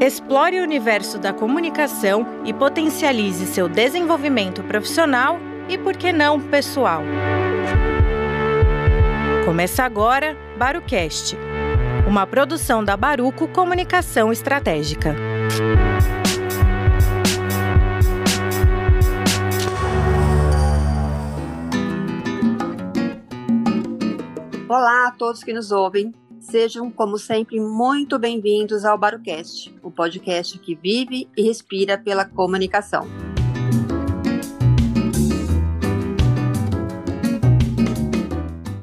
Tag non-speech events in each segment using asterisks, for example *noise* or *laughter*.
Explore o universo da comunicação e potencialize seu desenvolvimento profissional e, por que não, pessoal. Começa agora Barucast, uma produção da Baruco Comunicação Estratégica. Olá a todos que nos ouvem. Sejam, como sempre, muito bem-vindos ao Barucast, o podcast que vive e respira pela comunicação.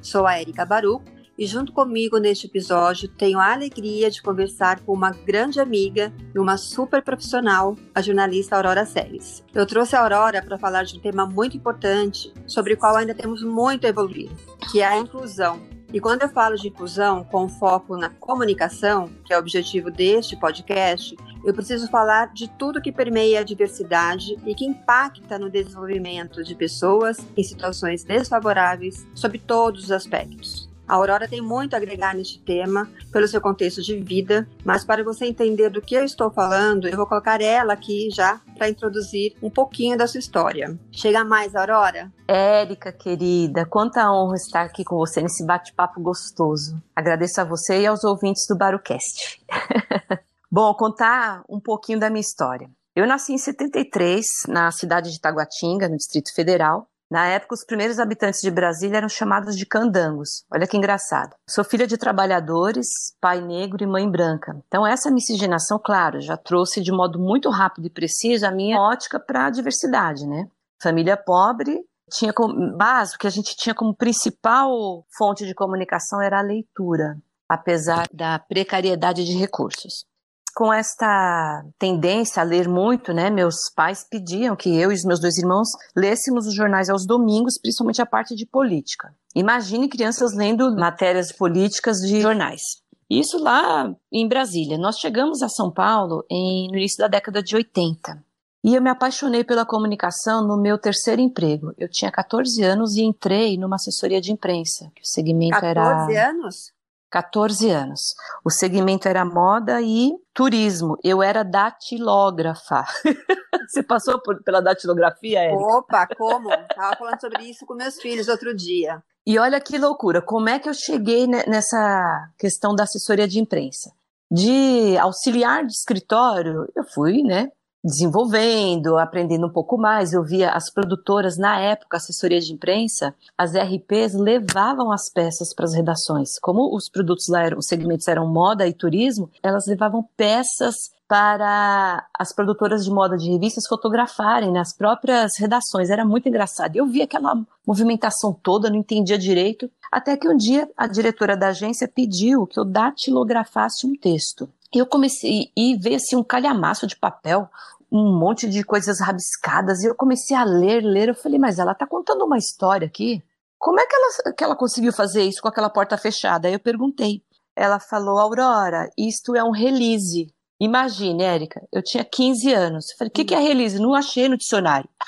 Sou a Erika Baru e junto comigo neste episódio tenho a alegria de conversar com uma grande amiga e uma super profissional, a jornalista Aurora Seles. Eu trouxe a Aurora para falar de um tema muito importante, sobre o qual ainda temos muito a evoluir, que é a inclusão e quando eu falo de inclusão com foco na comunicação, que é o objetivo deste podcast, eu preciso falar de tudo que permeia a diversidade e que impacta no desenvolvimento de pessoas em situações desfavoráveis sob todos os aspectos. A Aurora tem muito a agregar neste tema, pelo seu contexto de vida, mas para você entender do que eu estou falando, eu vou colocar ela aqui já para introduzir um pouquinho da sua história. Chega mais, Aurora? Érica, querida, quanta honra estar aqui com você nesse bate-papo gostoso. Agradeço a você e aos ouvintes do Barucast. *laughs* Bom, contar um pouquinho da minha história. Eu nasci em 73, na cidade de Taguatinga, no Distrito Federal, na época, os primeiros habitantes de Brasília eram chamados de candangos. Olha que engraçado. Sou filha de trabalhadores, pai negro e mãe branca. Então, essa miscigenação, claro, já trouxe de modo muito rápido e preciso a minha ótica para a diversidade, né? Família pobre, tinha como base, o que a gente tinha como principal fonte de comunicação era a leitura, apesar da precariedade de recursos com esta tendência a ler muito, né, meus pais pediam que eu e os meus dois irmãos lêssemos os jornais aos domingos, principalmente a parte de política. Imagine crianças lendo matérias políticas de jornais. Isso lá em Brasília. Nós chegamos a São Paulo em, no início da década de 80. E eu me apaixonei pela comunicação no meu terceiro emprego. Eu tinha 14 anos e entrei numa assessoria de imprensa, que o segmento 14 era 14 anos? 14 anos. O segmento era moda e turismo. Eu era datilógrafa. *laughs* Você passou por, pela datilografia, Érica? Opa, como? Estava falando sobre isso com meus filhos outro dia. E olha que loucura, como é que eu cheguei nessa questão da assessoria de imprensa? De auxiliar de escritório, eu fui, né, desenvolvendo, aprendendo um pouco mais. Eu via as produtoras, na época, assessoria de imprensa, as RPs levavam as peças para as redações. Como os produtos lá eram, os segmentos eram moda e turismo, elas levavam peças para as produtoras de moda de revistas fotografarem nas próprias redações. Era muito engraçado. Eu via aquela movimentação toda, não entendia direito, até que um dia a diretora da agência pediu que eu datilografasse um texto. E eu comecei e veio assim um calhamaço de papel, um monte de coisas rabiscadas, e eu comecei a ler, ler. Eu falei, mas ela está contando uma história aqui? Como é que ela, que ela conseguiu fazer isso com aquela porta fechada? Aí eu perguntei. Ela falou, Aurora, isto é um release. Imagine, Érica, eu tinha 15 anos. Eu falei, o que, que é release? Não achei no dicionário. *laughs*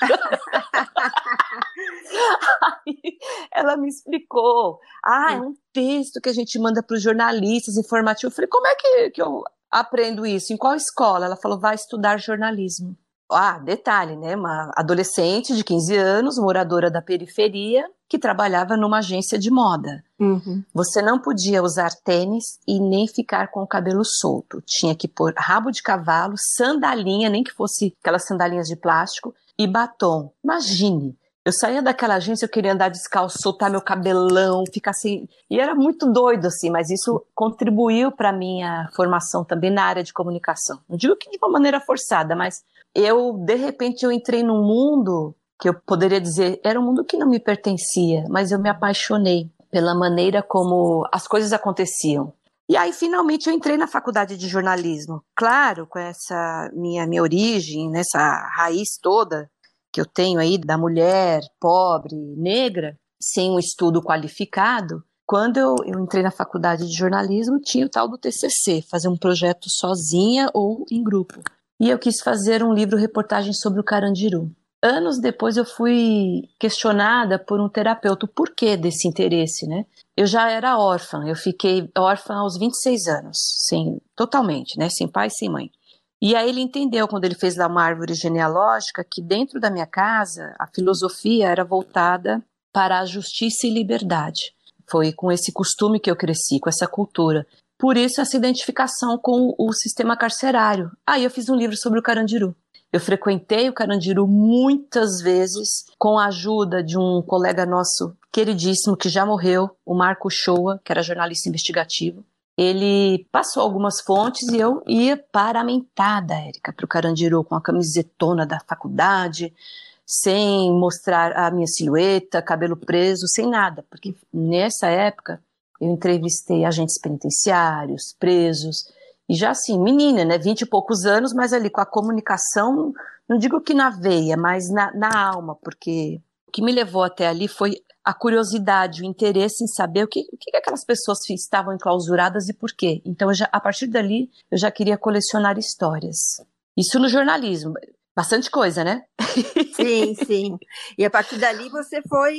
Aí ela me explicou. Ah, é um texto que a gente manda para os jornalistas informativo. Eu falei, como é que, que eu aprendo isso? Em qual escola? Ela falou, vai estudar jornalismo. Ah, detalhe, né? Uma adolescente de 15 anos, moradora da periferia, que trabalhava numa agência de moda. Uhum. Você não podia usar tênis e nem ficar com o cabelo solto. Tinha que pôr rabo de cavalo, sandalinha, nem que fosse aquelas sandalinhas de plástico, e batom. Imagine, eu saía daquela agência, eu queria andar descalço, soltar meu cabelão, ficar assim. E era muito doido, assim, mas isso contribuiu para minha formação também na área de comunicação. Não digo que de uma maneira forçada, mas eu, de repente, eu entrei num mundo que eu poderia dizer era um mundo que não me pertencia, mas eu me apaixonei pela maneira como as coisas aconteciam. E aí, finalmente, eu entrei na faculdade de jornalismo. Claro, com essa minha, minha origem, nessa raiz toda que eu tenho aí da mulher pobre, negra, sem um estudo qualificado, quando eu, eu, entrei na faculdade de jornalismo, tinha o tal do TCC, fazer um projeto sozinha ou em grupo. E eu quis fazer um livro reportagem sobre o Carandiru. Anos depois eu fui questionada por um terapeuta o porquê desse interesse, né? Eu já era órfã, eu fiquei órfã aos 26 anos, sem, totalmente, né? Sem pai, sem mãe. E aí ele entendeu, quando ele fez lá uma árvore genealógica, que dentro da minha casa a filosofia era voltada para a justiça e liberdade. Foi com esse costume que eu cresci, com essa cultura. Por isso, essa identificação com o sistema carcerário. Aí eu fiz um livro sobre o Carandiru. Eu frequentei o Carandiru muitas vezes com a ajuda de um colega nosso queridíssimo que já morreu, o Marco Shoa, que era jornalista investigativo. Ele passou algumas fontes e eu ia paramentada, Érica, para o Carandiru com a camisetona da faculdade, sem mostrar a minha silhueta, cabelo preso, sem nada, porque nessa época eu entrevistei agentes penitenciários, presos, e já assim, menina, né, vinte e poucos anos, mas ali com a comunicação, não digo que na veia, mas na, na alma, porque o que me levou até ali foi a curiosidade, o interesse em saber o que, o que aquelas pessoas estavam enclausuradas e por quê. Então, já, a partir dali, eu já queria colecionar histórias. Isso no jornalismo. Bastante coisa, né? Sim, *laughs* sim. E a partir dali você foi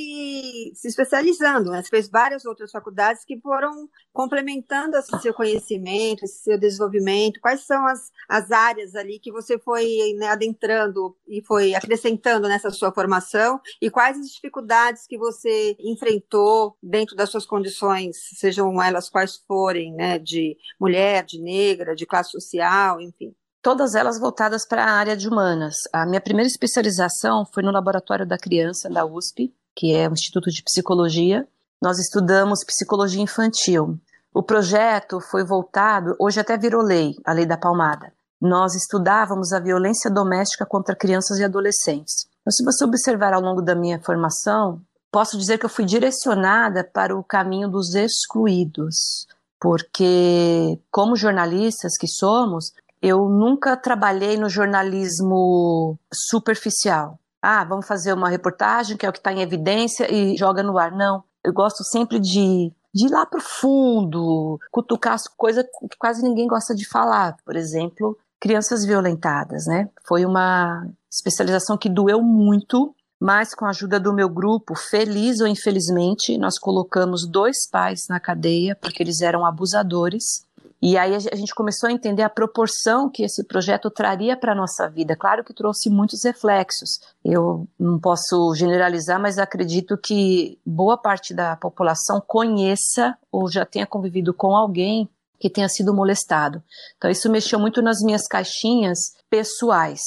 se especializando, né? Você fez várias outras faculdades que foram complementando esse seu conhecimento, esse seu desenvolvimento. Quais são as, as áreas ali que você foi né, adentrando e foi acrescentando nessa sua formação? E quais as dificuldades que você enfrentou dentro das suas condições, sejam elas quais forem, né? De mulher, de negra, de classe social, enfim todas elas voltadas para a área de humanas. A minha primeira especialização foi no Laboratório da Criança da USP, que é o Instituto de Psicologia. Nós estudamos psicologia infantil. O projeto foi voltado, hoje até virou lei, a Lei da Palmada. Nós estudávamos a violência doméstica contra crianças e adolescentes. Então, se você observar ao longo da minha formação, posso dizer que eu fui direcionada para o caminho dos excluídos, porque, como jornalistas que somos, eu nunca trabalhei no jornalismo superficial. Ah, vamos fazer uma reportagem que é o que está em evidência e joga no ar. Não. Eu gosto sempre de, de ir lá para o fundo, cutucar as coisas que quase ninguém gosta de falar. Por exemplo, crianças violentadas, né? Foi uma especialização que doeu muito, mas com a ajuda do meu grupo, feliz ou infelizmente, nós colocamos dois pais na cadeia porque eles eram abusadores e aí a gente começou a entender a proporção que esse projeto traria para a nossa vida. Claro que trouxe muitos reflexos. Eu não posso generalizar, mas acredito que boa parte da população conheça ou já tenha convivido com alguém que tenha sido molestado. Então isso mexeu muito nas minhas caixinhas pessoais.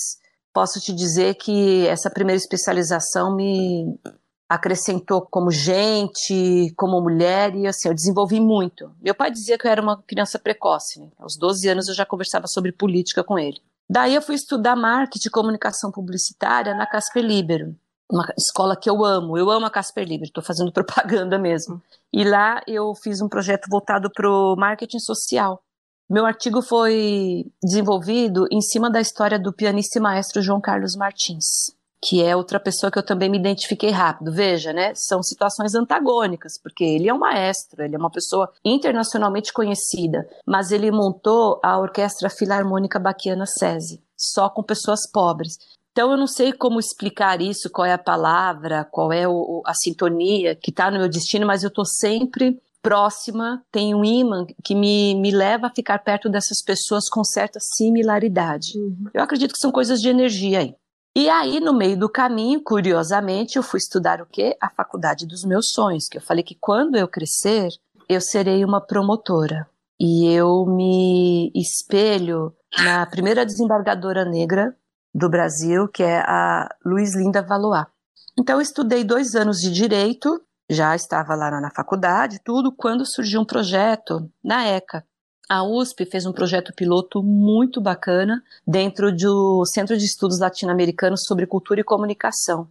Posso te dizer que essa primeira especialização me acrescentou como gente, como mulher, e assim, eu desenvolvi muito. Meu pai dizia que eu era uma criança precoce, né? aos 12 anos eu já conversava sobre política com ele. Daí eu fui estudar marketing e comunicação publicitária na Casper Libero, uma escola que eu amo, eu amo a Casper Libero, estou fazendo *laughs* propaganda mesmo. E lá eu fiz um projeto voltado para o marketing social. Meu artigo foi desenvolvido em cima da história do pianista e maestro João Carlos Martins que é outra pessoa que eu também me identifiquei rápido. Veja, né? São situações antagônicas, porque ele é um maestro, ele é uma pessoa internacionalmente conhecida, mas ele montou a Orquestra Filarmônica Baquiana SESI, só com pessoas pobres. Então eu não sei como explicar isso, qual é a palavra, qual é o, a sintonia que está no meu destino, mas eu estou sempre próxima, tem um imã que me, me leva a ficar perto dessas pessoas com certa similaridade. Uhum. Eu acredito que são coisas de energia aí. E aí, no meio do caminho, curiosamente, eu fui estudar o quê? A faculdade dos meus sonhos, que eu falei que quando eu crescer, eu serei uma promotora. E eu me espelho na primeira desembargadora negra do Brasil, que é a Luiz Linda Valois. Então, eu estudei dois anos de direito, já estava lá na faculdade, tudo, quando surgiu um projeto na ECA, a USP fez um projeto piloto muito bacana dentro do Centro de Estudos Latino-Americanos sobre Cultura e Comunicação.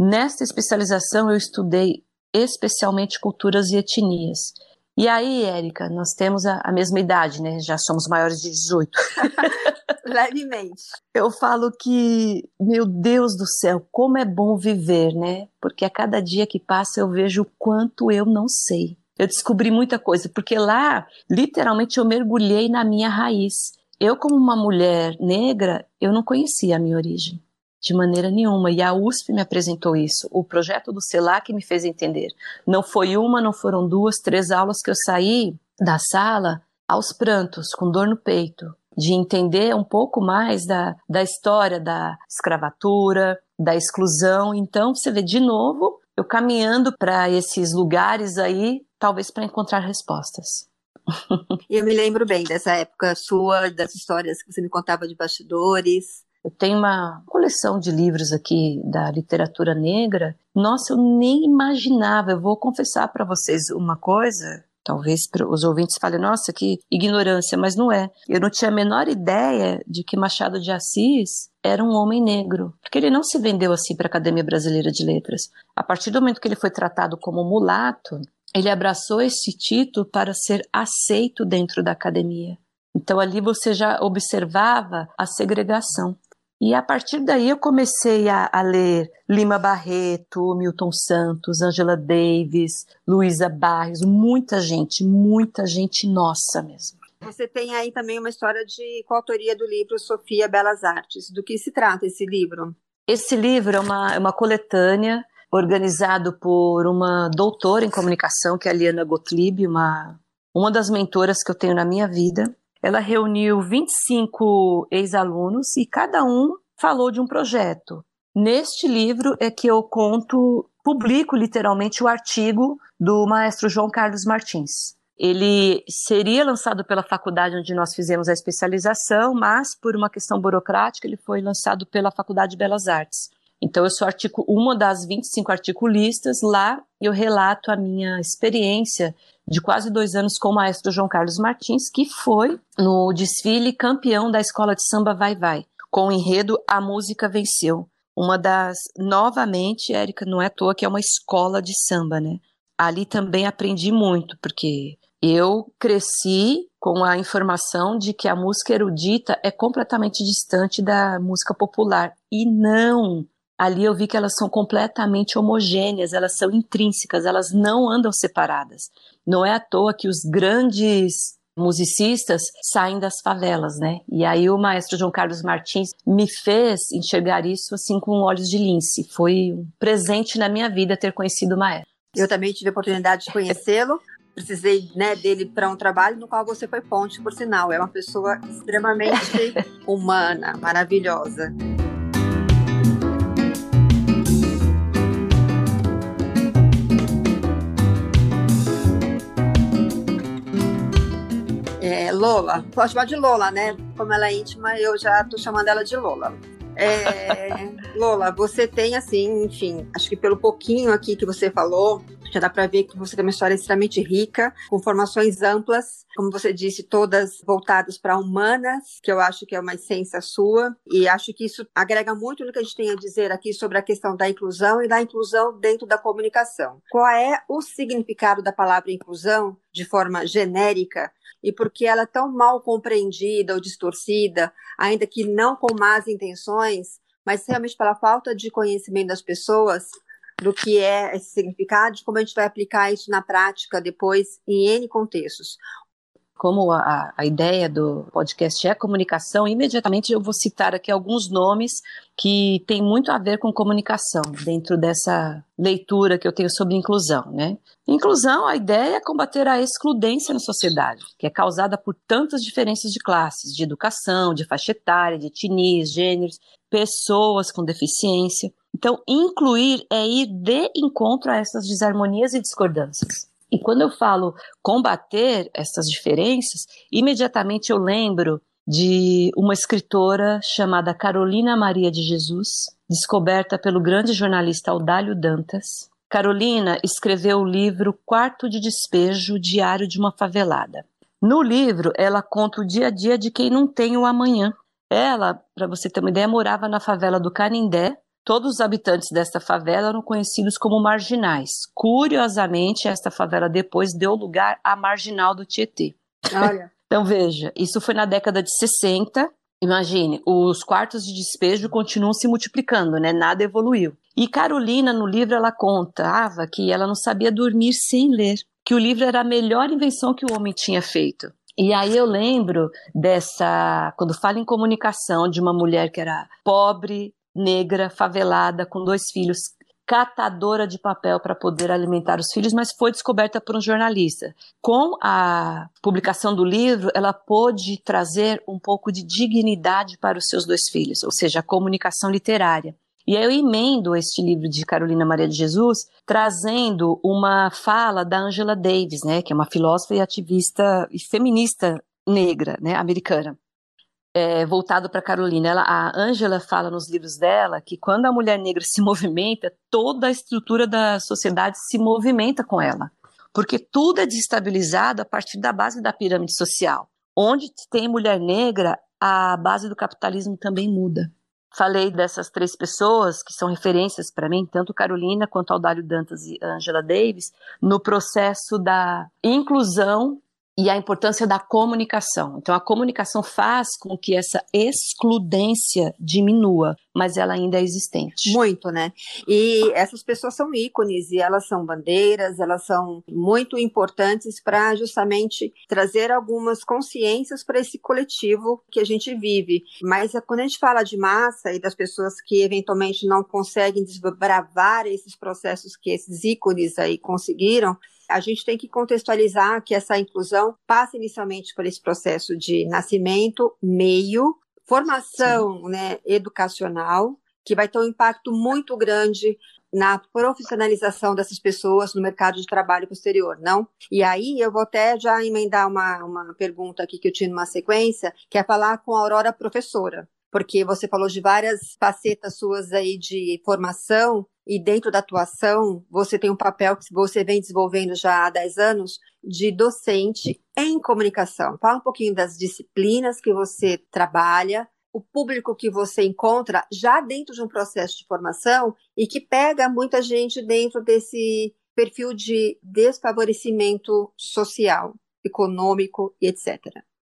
Nesta especialização, eu estudei especialmente culturas e etnias. E aí, Érica, nós temos a, a mesma idade, né? Já somos maiores de 18. *laughs* Levemente. Eu falo que, meu Deus do céu, como é bom viver, né? Porque a cada dia que passa eu vejo o quanto eu não sei eu descobri muita coisa, porque lá, literalmente, eu mergulhei na minha raiz. Eu, como uma mulher negra, eu não conhecia a minha origem. De maneira nenhuma. E a USP me apresentou isso. O projeto do CELAC me fez entender. Não foi uma, não foram duas, três aulas que eu saí da sala aos prantos, com dor no peito, de entender um pouco mais da, da história da escravatura, da exclusão. Então, você vê de novo eu caminhando para esses lugares aí, talvez para encontrar respostas. Eu me lembro bem dessa época sua, das histórias que você me contava de bastidores. Eu tenho uma coleção de livros aqui da literatura negra. Nossa, eu nem imaginava. Eu vou confessar para vocês uma coisa. Talvez os ouvintes falem, nossa, que ignorância, mas não é. Eu não tinha a menor ideia de que Machado de Assis era um homem negro, porque ele não se vendeu assim para a Academia Brasileira de Letras. A partir do momento que ele foi tratado como mulato, ele abraçou esse título para ser aceito dentro da academia. Então ali você já observava a segregação. E a partir daí eu comecei a, a, ler Lima Barreto, Milton Santos, Angela Davis, Luísa Barros, muita gente, muita gente nossa mesmo. Você tem aí também uma história de coautoria do livro Sofia Belas Artes. Do que se trata esse livro? Esse livro é uma, é uma coletânea organizado por uma doutora em comunicação, que é a Liana Gottlieb, uma, uma das mentoras que eu tenho na minha vida. Ela reuniu 25 ex-alunos e cada um falou de um projeto. Neste livro é que eu conto, publico literalmente o artigo do maestro João Carlos Martins. Ele seria lançado pela faculdade onde nós fizemos a especialização, mas por uma questão burocrática ele foi lançado pela Faculdade de Belas Artes. Então, eu sou artigo, uma das 25 articulistas. Lá eu relato a minha experiência de quase dois anos com o maestro João Carlos Martins, que foi no desfile campeão da escola de samba Vai Vai, com o enredo A Música Venceu. Uma das, novamente, Érica, não é à toa que é uma escola de samba, né? Ali também aprendi muito, porque eu cresci com a informação de que a música erudita é completamente distante da música popular. E não! Ali eu vi que elas são completamente homogêneas, elas são intrínsecas, elas não andam separadas. Não é à toa que os grandes musicistas saem das favelas, né? E aí o maestro João Carlos Martins me fez enxergar isso assim com olhos de lince. Foi um presente na minha vida ter conhecido o maestro. Eu também tive a oportunidade de conhecê-lo. Precisei né, dele para um trabalho no qual você foi ponte, por sinal. É uma pessoa extremamente *laughs* humana, maravilhosa. Lola. Pode chamar de Lola, né? Como ela é íntima, eu já tô chamando ela de Lola. É, *laughs* Lola, você tem assim, enfim, acho que pelo pouquinho aqui que você falou, já dá para ver que você tem uma história extremamente rica, com formações amplas, como você disse, todas voltadas para humanas, que eu acho que é uma essência sua, e acho que isso agrega muito no que a gente tem a dizer aqui sobre a questão da inclusão e da inclusão dentro da comunicação. Qual é o significado da palavra inclusão de forma genérica e por que ela é tão mal compreendida ou distorcida, ainda que não com más intenções, mas realmente pela falta de conhecimento das pessoas do que é esse significado e como a gente vai aplicar isso na prática depois em N contextos. Como a, a ideia do podcast é comunicação, imediatamente eu vou citar aqui alguns nomes que têm muito a ver com comunicação dentro dessa leitura que eu tenho sobre inclusão, né? Inclusão, a ideia é combater a excludência na sociedade, que é causada por tantas diferenças de classes, de educação, de faixa etária, de etnias, gêneros, pessoas com deficiência. Então, incluir é ir de encontro a essas desarmonias e discordâncias. E quando eu falo combater essas diferenças, imediatamente eu lembro de uma escritora chamada Carolina Maria de Jesus, descoberta pelo grande jornalista Audálio Dantas. Carolina escreveu o livro Quarto de Despejo, Diário de uma Favelada. No livro, ela conta o dia a dia de quem não tem o amanhã. Ela, para você ter uma ideia, morava na favela do Canindé, Todos os habitantes desta favela eram conhecidos como marginais. Curiosamente, esta favela depois deu lugar à marginal do Tietê. Olha. *laughs* então veja, isso foi na década de 60. Imagine, os quartos de despejo continuam se multiplicando, né? Nada evoluiu. E Carolina, no livro, ela contava que ela não sabia dormir sem ler, que o livro era a melhor invenção que o homem tinha feito. E aí eu lembro dessa, quando fala em comunicação, de uma mulher que era pobre, negra, favelada, com dois filhos, catadora de papel para poder alimentar os filhos, mas foi descoberta por um jornalista. Com a publicação do livro, ela pôde trazer um pouco de dignidade para os seus dois filhos, ou seja, a comunicação literária. E aí eu emendo este livro de Carolina Maria de Jesus, trazendo uma fala da Angela Davis, né, que é uma filósofa e ativista e feminista negra, né, americana é, voltado para Carolina. Ela, a Angela fala nos livros dela que quando a mulher negra se *laughs* movimenta, toda a estrutura da sociedade se movimenta com ela, porque tudo é destabilizado a partir da base da pirâmide social. Onde tem mulher negra, a base do capitalismo também muda. Falei dessas três pessoas que são referências para mim, tanto Carolina quanto Audálio Dantas e Angela Davis, no processo da inclusão e a importância da comunicação. Então, a comunicação faz com que essa excludência diminua, mas ela ainda é existente. Muito, né? E essas pessoas são ícones e elas são bandeiras, elas são muito importantes para justamente trazer algumas consciências para esse coletivo que a gente vive. Mas quando a gente fala de massa e das pessoas que eventualmente não conseguem desbravar esses processos que esses ícones aí conseguiram, a gente tem que contextualizar que essa inclusão passa inicialmente por esse processo de nascimento, meio, formação né, educacional, que vai ter um impacto muito grande na profissionalização dessas pessoas no mercado de trabalho posterior, não? E aí eu vou até já emendar uma, uma pergunta aqui que eu tinha numa sequência, que é falar com a Aurora professora, porque você falou de várias facetas suas aí de formação e dentro da atuação, você tem um papel que você vem desenvolvendo já há 10 anos de docente em comunicação. Fala um pouquinho das disciplinas que você trabalha, o público que você encontra já dentro de um processo de formação e que pega muita gente dentro desse perfil de desfavorecimento social, econômico e etc.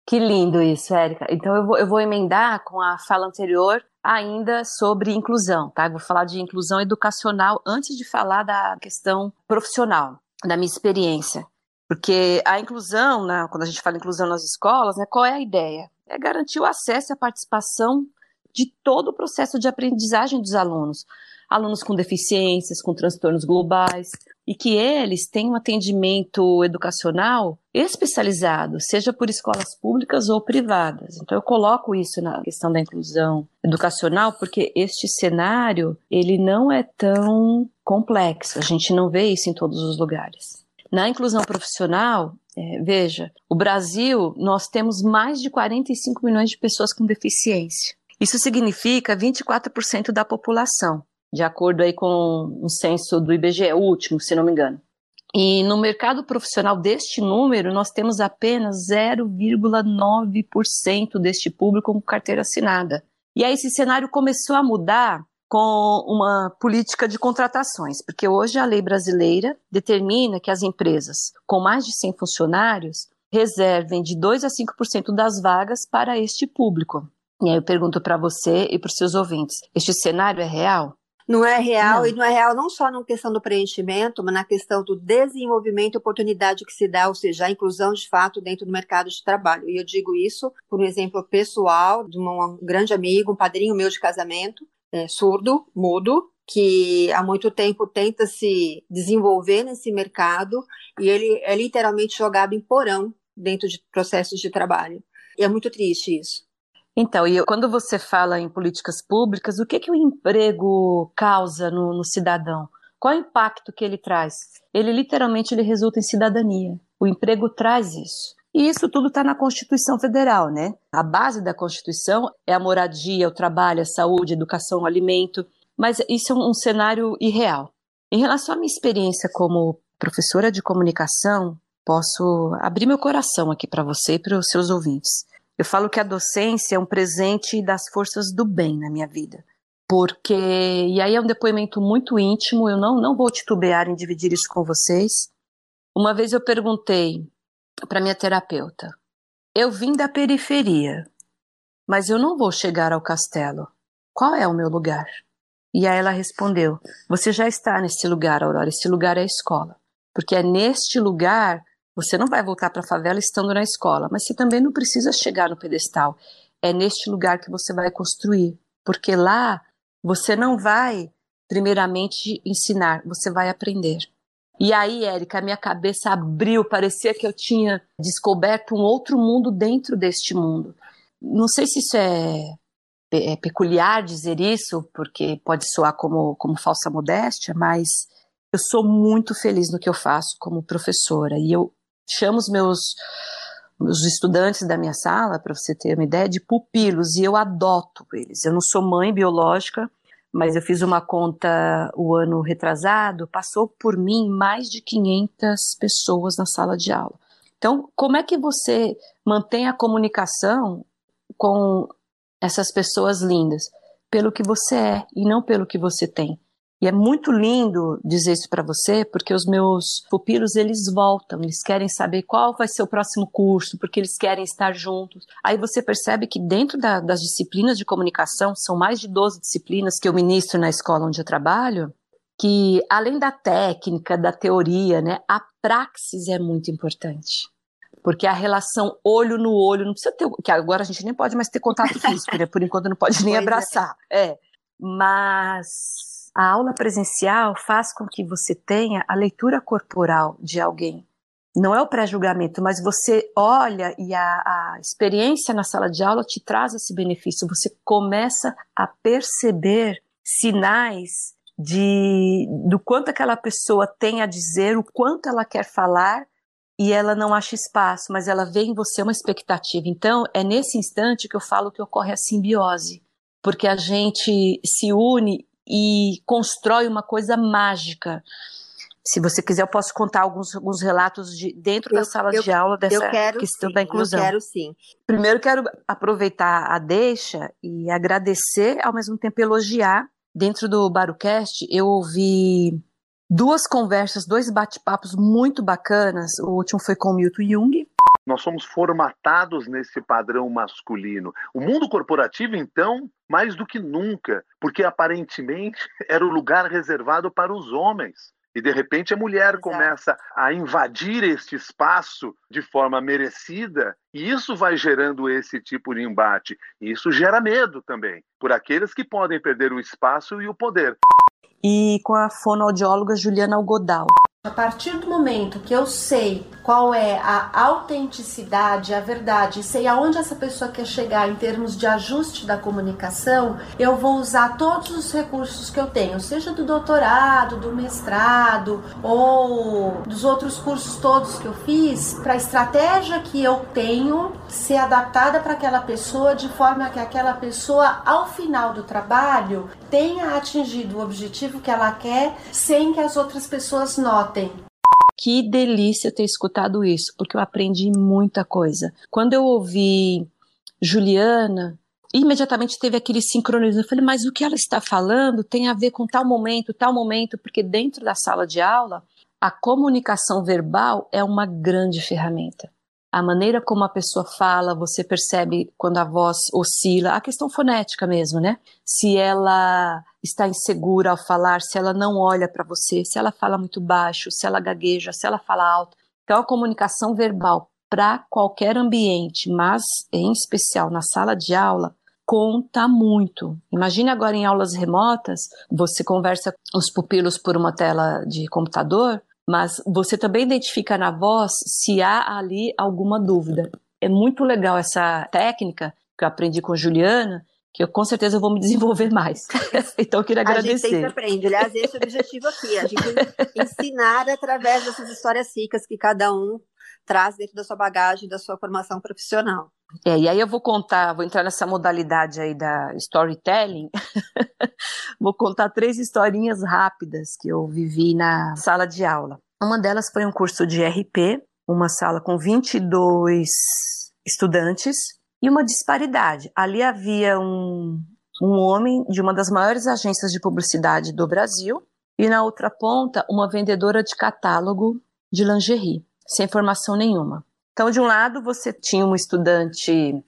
Que lindo isso, Érica. Então eu vou, eu vou emendar com a fala anterior ainda sobre inclusão, tá? Vou falar de inclusão educacional antes de falar da questão profissional, da minha experiência. Porque a inclusão, né, quando a gente fala inclusão nas escolas, né, qual é a ideia? É garantir o acesso e a participação de todo o processo de aprendizagem dos alunos. Alunos com deficiências, com transtornos globais, e que eles tenham um atendimento educacional especializado, seja por escolas públicas ou privadas. Então eu coloco isso na questão da inclusão educacional porque este cenário ele não é tão complexo. A gente não vê isso em todos os lugares. Na inclusão profissional, é, veja, o Brasil nós temos mais de 45 milhões de pessoas com deficiência. Isso significa 24% da população de acordo aí com um censo do IBGE, o último, se não me engano. E no mercado profissional deste número, nós temos apenas 0,9% deste público com carteira assinada. E aí esse cenário começou a mudar com uma política de contratações, porque hoje a lei brasileira determina que as empresas com mais de 100 funcionários reservem de 2 a 5% das vagas para este público. E aí eu pergunto para você e para os seus ouvintes: este cenário é real? Não é real, não. e não é real não só na questão do preenchimento, mas na questão do desenvolvimento e oportunidade que se dá, ou seja, a inclusão de fato dentro do mercado de trabalho. E eu digo isso por um exemplo pessoal de um grande amigo, um padrinho meu de casamento, é, surdo, mudo, que há muito tempo tenta se desenvolver nesse mercado e ele é literalmente jogado em porão dentro de processos de trabalho. E é muito triste isso. Então, e quando você fala em políticas públicas, o que, que o emprego causa no, no cidadão? Qual é o impacto que ele traz? Ele literalmente ele resulta em cidadania. O emprego traz isso. E isso tudo está na Constituição Federal, né? A base da Constituição é a moradia, o trabalho, a saúde, a educação, o alimento. Mas isso é um, cenário irreal. Em relação à minha experiência como professora de comunicação, posso abrir meu coração aqui para você e para os seus ouvintes. Eu falo que a docência é um presente das forças do bem na minha vida. Porque, e aí é um depoimento muito íntimo, eu não, não vou titubear em dividir isso com vocês. Uma vez eu perguntei para minha terapeuta: eu vim da periferia, mas eu não vou chegar ao castelo. Qual é o meu lugar? E aí ela respondeu: Você já está nesse lugar, Aurora. Esse lugar é a escola. Porque é neste lugar você não vai voltar para a favela estando na escola, mas você também não precisa chegar no pedestal. É neste lugar que você vai construir, porque lá você não vai, primeiramente, ensinar, você vai aprender. E aí, Érica, minha cabeça abriu, parecia que eu tinha descoberto um outro mundo dentro deste mundo. Não sei se isso é, é peculiar dizer isso, porque pode soar como, como falsa modéstia, mas eu sou muito feliz no que eu faço como professora. E eu chamo os meus, os estudantes da minha sala, para você ter uma ideia, de pupilos, e eu adoto eles. Eu não sou mãe biológica, mas eu fiz uma conta o ano retrasado, passou por mim mais de 500 pessoas na sala de aula. Então, como é que você mantém a comunicação com essas pessoas lindas? Pelo que você é e não pelo que você tem. E é muito lindo dizer isso para você, porque os meus pupilos eles voltam, eles querem saber qual vai ser o próximo curso, porque eles querem estar juntos. Aí você percebe que dentro da, das disciplinas de comunicação, são mais de 12 disciplinas que eu ministro na escola onde eu trabalho, que além da técnica, da teoria, né, a praxis é muito importante. Porque a relação olho no olho, não precisa ter, que agora a gente nem pode mais ter contato físico, né? Por enquanto não pode *laughs* nem pois é. abraçar. É. é. Mas a aula presencial faz com que você tenha a leitura corporal de alguém. Não é o pré-julgamento, mas você olha e a, a, experiência na sala de aula te traz esse benefício. Você começa a perceber sinais de do quanto aquela pessoa tem a dizer, o quanto ela quer falar e ela não acha espaço, mas ela vê em você uma expectativa. Então, é nesse instante que eu falo que ocorre a simbiose, porque a gente se une e constrói uma coisa mágica. Se você quiser, eu posso contar alguns, alguns relatos de, dentro eu, da sala eu, de aula dessa questão sim, da inclusão. Eu quero sim. Primeiro, quero aproveitar a deixa e agradecer, ao mesmo tempo elogiar. Dentro do Barucast, eu ouvi duas conversas, dois bate-papos muito bacanas. O último foi com o Milton Jung, nós somos formatados nesse padrão masculino. O mundo corporativo, então, mais do que nunca, porque aparentemente *laughs* era o lugar reservado para os homens. E de repente a mulher Exato. começa a invadir este espaço de forma merecida, e isso vai gerando esse tipo de embate. E isso gera medo também, por aqueles que podem perder o espaço e o poder. E com a fonoaudióloga Juliana Algodal. A partir do momento que eu sei qual é a autenticidade, a verdade, sei aonde essa pessoa quer chegar em termos de ajuste da comunicação, eu vou usar todos os recursos que eu tenho, seja do doutorado, do mestrado ou dos outros cursos todos que eu fiz, para a estratégia que eu tenho ser adaptada para aquela pessoa de forma que aquela pessoa, ao final do trabalho, tenha atingido o objetivo que ela quer sem que as outras pessoas notem. Que delícia ter escutado isso, porque eu aprendi muita coisa. Quando eu ouvi Juliana, imediatamente teve aquele sincronismo. Eu falei, mas o que ela está falando tem a ver com tal momento, tal momento, porque dentro da sala de aula, a comunicação verbal é uma grande ferramenta a maneira como a pessoa fala, você percebe quando a voz oscila, a questão fonética mesmo, né? Se ela está insegura ao falar, se ela não olha para você, se ela fala muito baixo, se ela gagueja, se ela fala alto. Então, a comunicação verbal para qualquer ambiente, mas em especial na sala de aula, conta muito. Imagine agora em aulas remotas, você conversa os pupilos por uma tela de computador, mas você também identifica na voz se há ali alguma dúvida. É muito legal essa técnica que eu aprendi com Juliana, que eu com certeza vou me desenvolver mais. *laughs* então eu queria agradecer. A gente sempre aprende. Aliás, esse é o objetivo aqui, a gente ensinar através dessas histórias ricas que cada um traz dentro da sua bagagem, da sua formação profissional. É, e aí eu vou contar, vou entrar nessa modalidade aí da storytelling. *laughs* vou contar três historinhas rápidas que eu vivi na sala de aula. Uma delas foi um curso de RP, uma sala com 22 estudantes e uma disparidade. Ali havia um, um homem de uma das maiores agências de publicidade do Brasil e na outra ponta uma vendedora de catálogo de lingerie, sem formação nenhuma. Então, de um lado, você tinha um estudante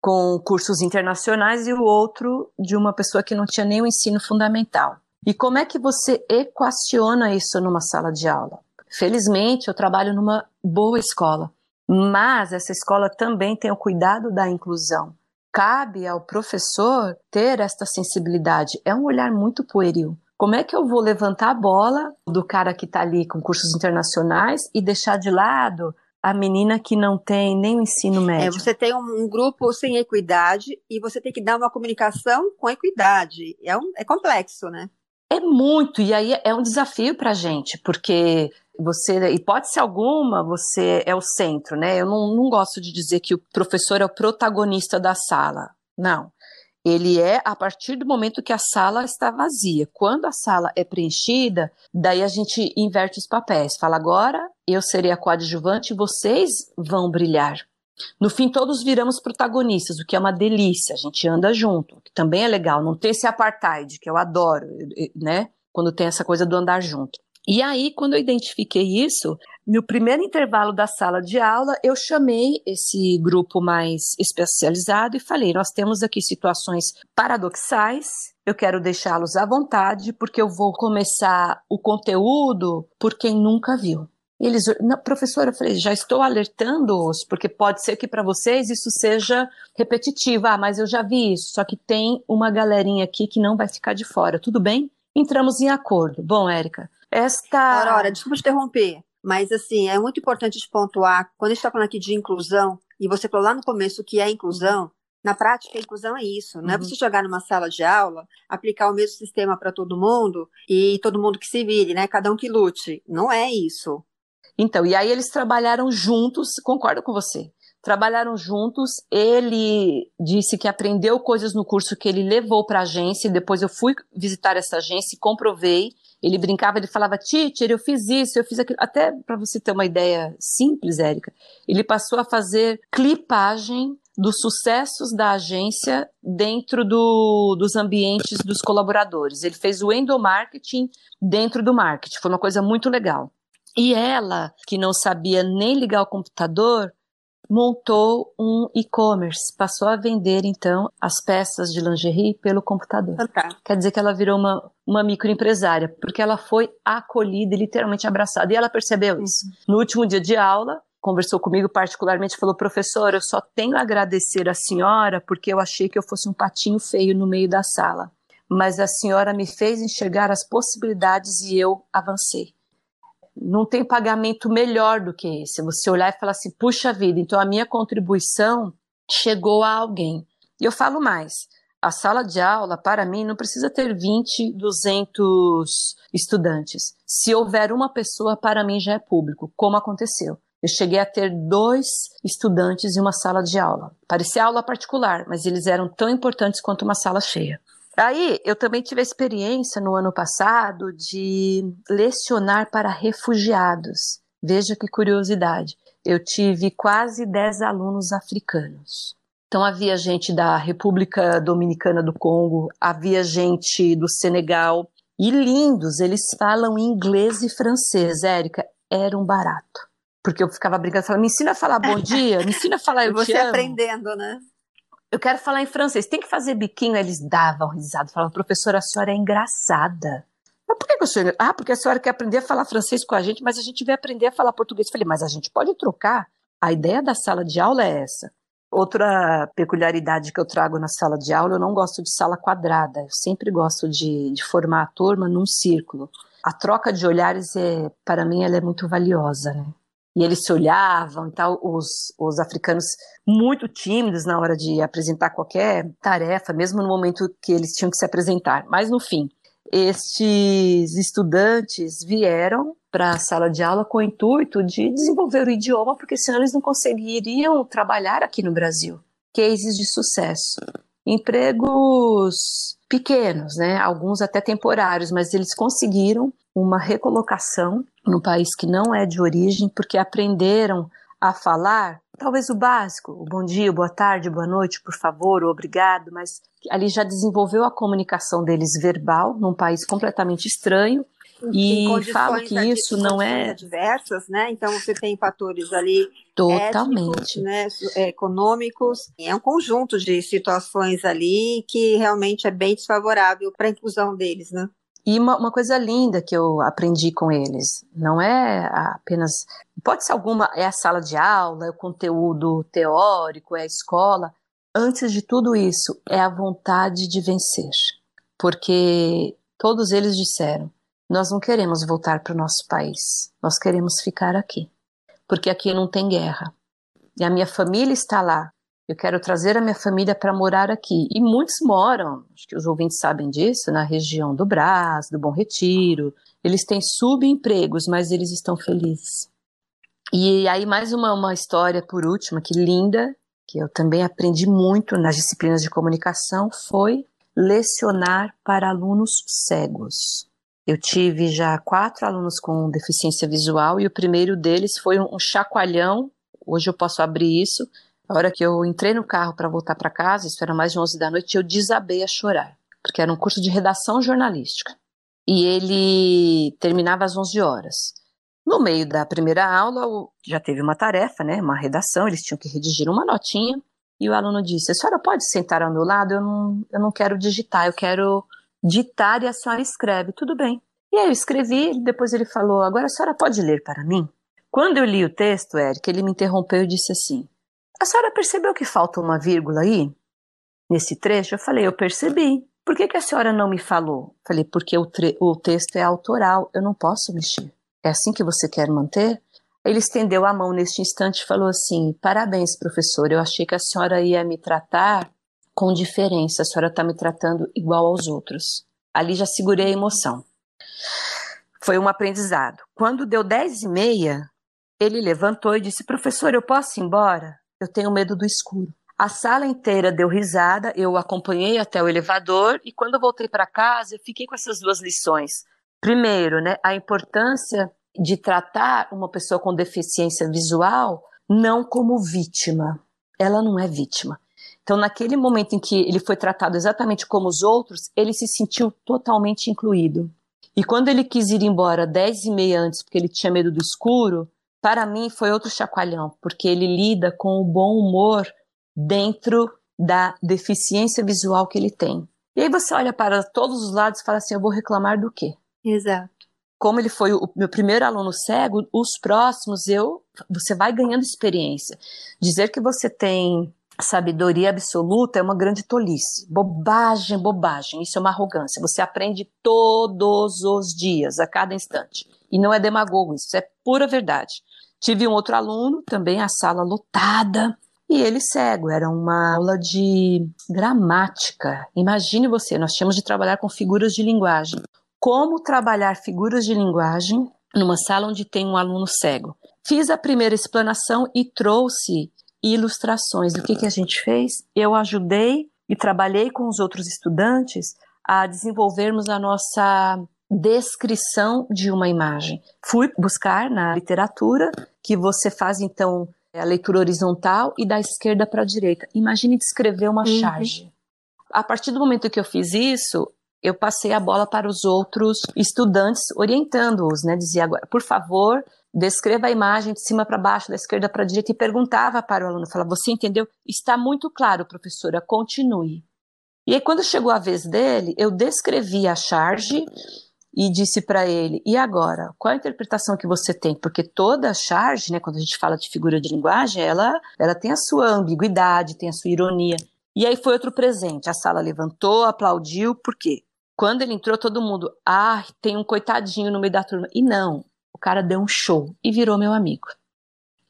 com cursos internacionais e o outro de uma pessoa que não tinha nem o ensino fundamental. E como é que você equaciona isso numa sala de aula? Felizmente, eu trabalho numa boa escola, mas essa escola também tem o cuidado da inclusão. cabe ao professor ter esta sensibilidade. É um olhar muito pueril. Como é que eu vou levantar a bola do cara que está ali com cursos internacionais e deixar de lado a menina que não tem nem o ensino É, médio? você tem um, um grupo sem equidade e você tem que dar uma comunicação com equidade. É, um, é complexo, né? É muito, e aí é um desafio para a gente, porque você, hipótese alguma, você é o centro, né? Eu não, não gosto de dizer que o professor é o protagonista da sala. Não. Ele é a partir do momento que a sala está vazia. Quando a sala é preenchida, daí a gente inverte os papéis. Fala, agora eu serei a coadjuvante e vocês vão brilhar. No fim, todos viramos protagonistas, o que é uma delícia. A gente anda junto, que também é legal. Não ter esse apartheid, que eu adoro, né? Quando tem essa coisa do andar junto. E aí, quando eu identifiquei isso, no primeiro intervalo da sala de aula, eu chamei esse grupo mais especializado e falei: nós temos aqui situações paradoxais. Eu quero deixá-los à vontade, porque eu vou começar o conteúdo por quem nunca viu. Eles, não, professora, eu falei, já estou alertando-os, porque pode ser que para vocês isso seja repetitivo. Ah, mas eu já vi isso, só que tem uma galerinha aqui que não vai ficar de fora, tudo bem? Entramos em acordo. Bom, Érica, esta. Aurora, desculpa te interromper, mas assim, é muito importante pontuar, quando a gente está falando aqui de inclusão, e você falou lá no começo que é inclusão, na prática, a inclusão é isso, não é Uhum. você jogar numa sala de aula, aplicar o mesmo sistema para todo mundo e todo mundo que se vire, né? Cada um que lute. Não é isso. Então, e aí eles trabalharam juntos, concordo com você. Trabalharam juntos. Ele disse que aprendeu coisas no curso que ele levou para a agência. e Depois eu fui visitar essa agência e comprovei. Ele brincava, ele falava, teacher, eu fiz isso, eu fiz aquilo. Até para você ter uma ideia simples, Érica, ele passou a fazer clipagem dos sucessos da agência dentro do, dos ambientes dos colaboradores. Ele fez o endomarketing dentro do marketing. Foi uma coisa muito legal. E ela, que não sabia nem ligar o computador, montou um e-commerce, passou a vender então as peças de lingerie pelo computador. Fantástico. Quer dizer que ela virou uma, uma microempresária, porque ela foi acolhida e literalmente abraçada. E ela percebeu isso. No último dia de aula, conversou comigo particularmente, falou: professor, eu só tenho a agradecer a senhora porque eu achei que eu fosse um patinho feio no meio da sala. Mas a senhora me fez enxergar as possibilidades e eu avancei não tem pagamento melhor do que esse. Você olhar e falar assim, puxa vida, então a minha contribuição chegou a alguém. E eu falo mais, a sala de aula, para mim, não precisa ter 20, 200 estudantes. Se houver uma pessoa, para mim já é público, como aconteceu. Eu cheguei a ter dois estudantes em uma sala de aula. Parecia aula particular, mas eles eram tão importantes quanto uma sala cheia. Aí, eu também tive a experiência no ano passado de lecionar para refugiados. Veja que curiosidade. Eu tive quase 10 alunos africanos. Então, havia gente da República Dominicana do Congo, havia gente do Senegal. E lindos, eles falam inglês e francês. Érica, era um barato. Porque eu ficava brincando, falando, me ensina a falar bom dia, me ensina a falar eu Você te amo aprendendo, né? Eu quero falar em francês, tem que fazer biquinho. Eles davam risada, falavam, professora, a senhora é engraçada. Mas por que, eu sou Ah, porque a senhora quer aprender a falar francês com a gente, mas a gente vai aprender a falar português. Eu falei, mas a gente pode trocar. A ideia da sala de aula é essa. Outra peculiaridade que eu trago na sala de aula, eu não gosto de sala quadrada. Eu sempre gosto de, de formar a turma num círculo. A troca de olhares, é, para mim, ela é muito valiosa, né? E eles se olhavam e tal, os, os africanos muito tímidos na hora de apresentar qualquer tarefa, mesmo no momento que eles tinham que se apresentar. Mas no fim, estes estudantes vieram para a sala de aula com o intuito de desenvolver o idioma, porque senão eles não conseguiriam trabalhar aqui no Brasil. Cases de sucesso. Empregos pequenos, né? Alguns até temporários, mas eles conseguiram uma recolocação no país que não é de origem, porque aprenderam a falar, talvez o básico, o bom dia, boa tarde, boa noite, por favor, obrigado, mas ali já desenvolveu a comunicação deles verbal num país completamente estranho. E falo que isso não é diversas, né? Então você tem fatores ali totalmente, étnicos, né, econômicos, é um conjunto de situações ali que realmente é bem desfavorável para a inclusão deles, né? E uma, uma, coisa linda que eu aprendi com eles, não é apenas. Pode ser alguma, é a sala de aula, é o conteúdo teórico, é a escola, antes de tudo isso, é a vontade de vencer. Porque todos eles disseram: nós não queremos voltar para o nosso país, nós queremos ficar aqui. Porque aqui não tem guerra. E a minha família está lá. Eu quero trazer a minha família para morar aqui. E muitos moram, acho que os ouvintes sabem disso, na região do Brás, do Bom Retiro. Eles têm subempregos, mas eles estão felizes. E aí, mais uma, uma história, por último, que linda, que eu também aprendi muito nas disciplinas de comunicação, foi lecionar para alunos cegos. Eu tive já quatro alunos com deficiência visual e o primeiro deles foi um chacoalhão. Hoje eu posso abrir isso. A hora que eu entrei no carro para voltar para casa, isso era mais de 11 da noite, eu desabei a chorar, porque era um curso de redação jornalística. E ele terminava às 11 horas. No meio da primeira aula, já teve uma tarefa, né, uma redação, eles tinham que redigir uma notinha, e o aluno disse: A senhora pode sentar ao meu lado? Eu não, eu não quero digitar, eu quero ditar e a senhora escreve. Tudo bem. E aí eu escrevi, depois ele falou: Agora a senhora pode ler para mim? Quando eu li o texto, Eric, ele me interrompeu e disse assim: A senhora percebeu que falta uma vírgula aí? Nesse trecho? Eu falei: Eu percebi. Por que, que a senhora não me falou? Falei: Porque o, o texto é autoral, eu não posso mexer. É assim que você quer manter? Ele estendeu a mão neste instante e falou assim: Parabéns, professor. Eu achei que a senhora ia me tratar com diferença. A senhora está me tratando igual aos outros. Ali já segurei a emoção. Foi um aprendizado. Quando deu dez e meia, ele levantou e disse: Professor, eu posso ir embora? Eu tenho medo do escuro. A sala inteira deu risada, eu acompanhei até o elevador e quando voltei para casa, eu fiquei com essas duas lições. Primeiro, né, a importância de tratar uma pessoa com deficiência visual não como vítima. Ela não é vítima. Então, naquele momento em que ele foi tratado exatamente como os outros, ele se sentiu totalmente incluído. E quando ele quis ir embora dez e meia antes, porque ele tinha medo do escuro, para mim foi outro chacoalhão, porque ele lida com o bom humor dentro da deficiência visual que ele tem. E aí você olha para todos os lados e fala assim: eu vou reclamar do quê? Exato. Como ele foi o meu primeiro aluno cego, os próximos eu você vai ganhando experiência. Dizer que você tem sabedoria absoluta é uma grande tolice. Bobagem, bobagem. Isso é uma arrogância. Você aprende todos os dias, a cada instante. E não é demagogo, isso é pura verdade. Tive um outro aluno, também a sala lotada, e ele cego. Era uma aula de gramática. Imagine você, nós tínhamos de trabalhar com figuras de linguagem como trabalhar figuras de linguagem numa sala onde tem um aluno cego. Fiz a primeira explanação e trouxe ilustrações. O que, que a gente fez? Eu ajudei e trabalhei com os outros estudantes a desenvolvermos a nossa descrição de uma imagem. Fui buscar na literatura que você faz então a leitura horizontal e da esquerda para a direita. Imagine descrever uma uhum. charge. A partir do momento que eu fiz isso, eu passei a bola para os outros estudantes, orientando-os, né? Dizia agora, por favor, descreva a imagem de cima para baixo, da esquerda para a direita, e perguntava para o aluno, falava, você entendeu? Está muito claro, professora, continue. E aí, quando chegou a vez dele, eu descrevi a charge e disse para ele, e agora, qual a interpretação que você tem? Porque toda charge, né, quando a gente fala de figura de linguagem, ela, ela tem a sua ambiguidade, tem a sua ironia. E aí foi outro presente. A sala levantou, aplaudiu, por quê? Quando ele entrou, todo mundo, ah, tem um coitadinho no meio da turma. E não, o cara deu um show e virou meu amigo.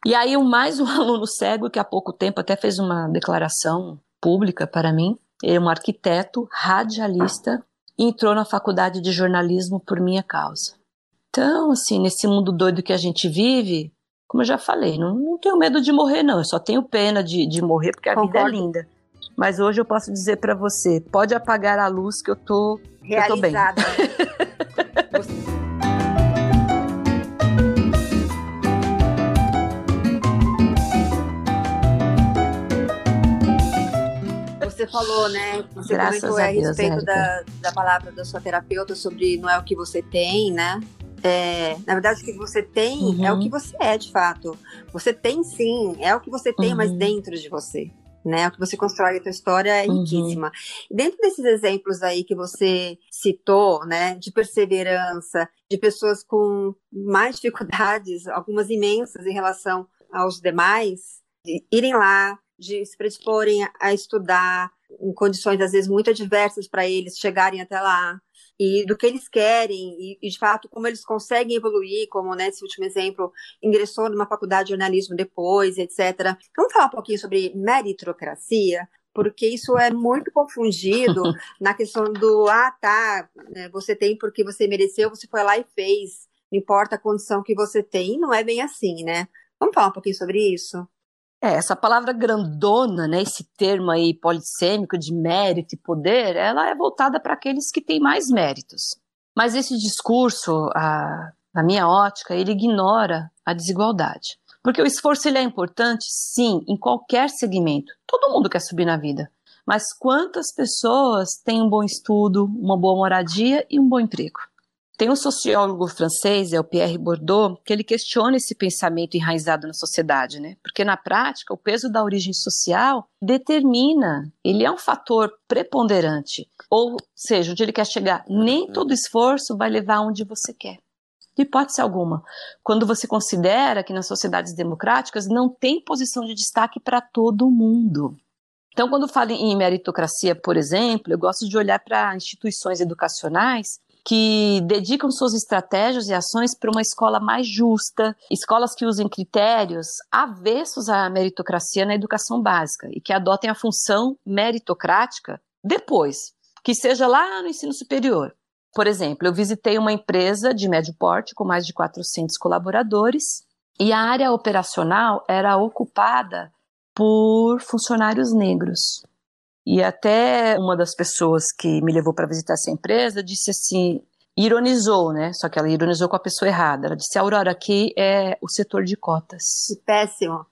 E aí, mais um *laughs* aluno cego, que há pouco tempo até fez uma declaração pública para mim, ele é um arquiteto, radialista, entrou na faculdade de jornalismo por minha causa. Então, assim, nesse mundo doido que a gente vive, como eu já falei, não, não tenho medo de morrer, não. Eu só tenho pena de, de morrer porque a Concordo. vida é linda. Mas hoje eu posso dizer para você, pode apagar a luz que eu tô, que eu tô bem. *laughs* Você falou, né? Você Graças comentou a, Deus, a respeito da, da palavra da sua terapeuta sobre não é o que você tem, né? É, na verdade, o que você tem uhum. é o que uhum. você é, de fato. Você tem sim, é o que você tem, uhum. mas dentro de você né? O que você constrói a tua história é uhum. riquíssima. Dentro desses exemplos aí que você citou, né, de perseverança, de pessoas com mais *laughs* dificuldades, algumas imensas em relação aos demais, de irem lá, de se predisporem a estudar em condições às vezes muito adversas para eles chegarem até lá e do que eles querem e, e, de fato como eles conseguem evoluir, como nesse né, último exemplo ingressou numa faculdade de jornalismo depois, etc. Vamos falar um pouquinho sobre meritocracia, porque isso é muito confundido *laughs* na questão do ah tá, né, você tem porque você mereceu, você foi lá e fez, não importa a condição que você tem, não é bem assim, né? Vamos falar um pouquinho sobre isso? É, essa palavra grandona, né, esse termo aí polissêmico de mérito e poder, ela é voltada para aqueles que têm mais méritos. Mas esse discurso, a, na minha ótica, ele ignora a desigualdade. Porque o esforço ele é importante, sim, em qualquer segmento. Todo mundo quer subir na vida. Mas quantas pessoas têm um bom estudo, uma boa moradia e um bom emprego? Tem um sociólogo francês, é o Pierre Bourdieu, que ele questiona esse pensamento enraizado na sociedade, né? Porque na prática, o peso da origem social determina, ele é um fator preponderante. Ou seja, onde ele quer chegar, nem todo esforço vai levar onde você quer. De hipótese alguma. Quando você considera que nas sociedades democráticas não tem posição de destaque para todo mundo. Então, quando falo em meritocracia, por exemplo, eu gosto de olhar para instituições educacionais que dedicam suas estratégias e ações para uma escola mais justa, escolas que usem critérios avessos à meritocracia na educação básica e que adotem a função meritocrática depois, que seja lá no ensino superior. Por exemplo, eu visitei uma empresa de médio porte com mais de 400 colaboradores e a área operacional era ocupada por funcionários negros. E até uma das pessoas que me levou para visitar essa empresa disse assim, ironizou, né? Só que ela ironizou com a pessoa errada. Ela disse: Aurora, aqui é o setor de cotas. Que péssimo.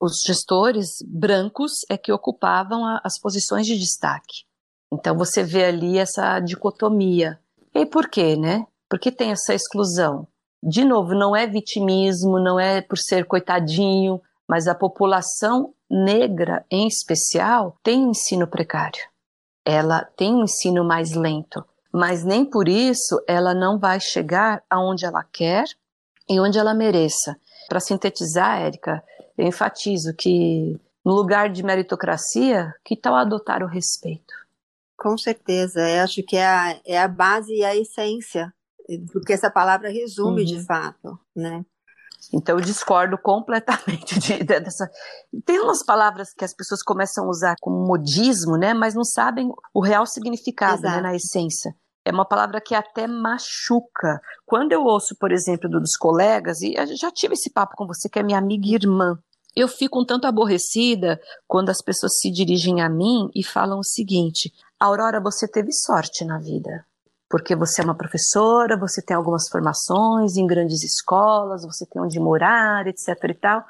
Os gestores brancos é que ocupavam a, as posições de destaque. Então você vê ali essa dicotomia. E por quê, né? Por que tem essa exclusão? De novo, não é vitimismo, não é por ser coitadinho, mas a população negra, em especial, tem um ensino precário. Ela tem um ensino mais lento, mas nem por isso ela não vai chegar aonde ela quer e onde ela mereça. Para sintetizar, Érica, eu enfatizo que no lugar de meritocracia, que tal adotar o respeito? Com certeza, eu acho que é a, é a base e a essência do que essa palavra resume uhum. de fato, né? Então eu discordo completamente de, de, dessa. Tem umas palavras que as pessoas começam a usar como modismo, né? Mas não sabem o real significado, né, na essência. É uma palavra que até machuca. Quando eu ouço, por exemplo, dos colegas, e já tive esse papo com você, que é minha amiga e irmã, eu fico um tanto aborrecida quando as pessoas se dirigem a mim e falam o seguinte: Aurora, você teve sorte na vida porque você é uma professora, você tem algumas formações em grandes escolas, você tem onde morar, etc e tal.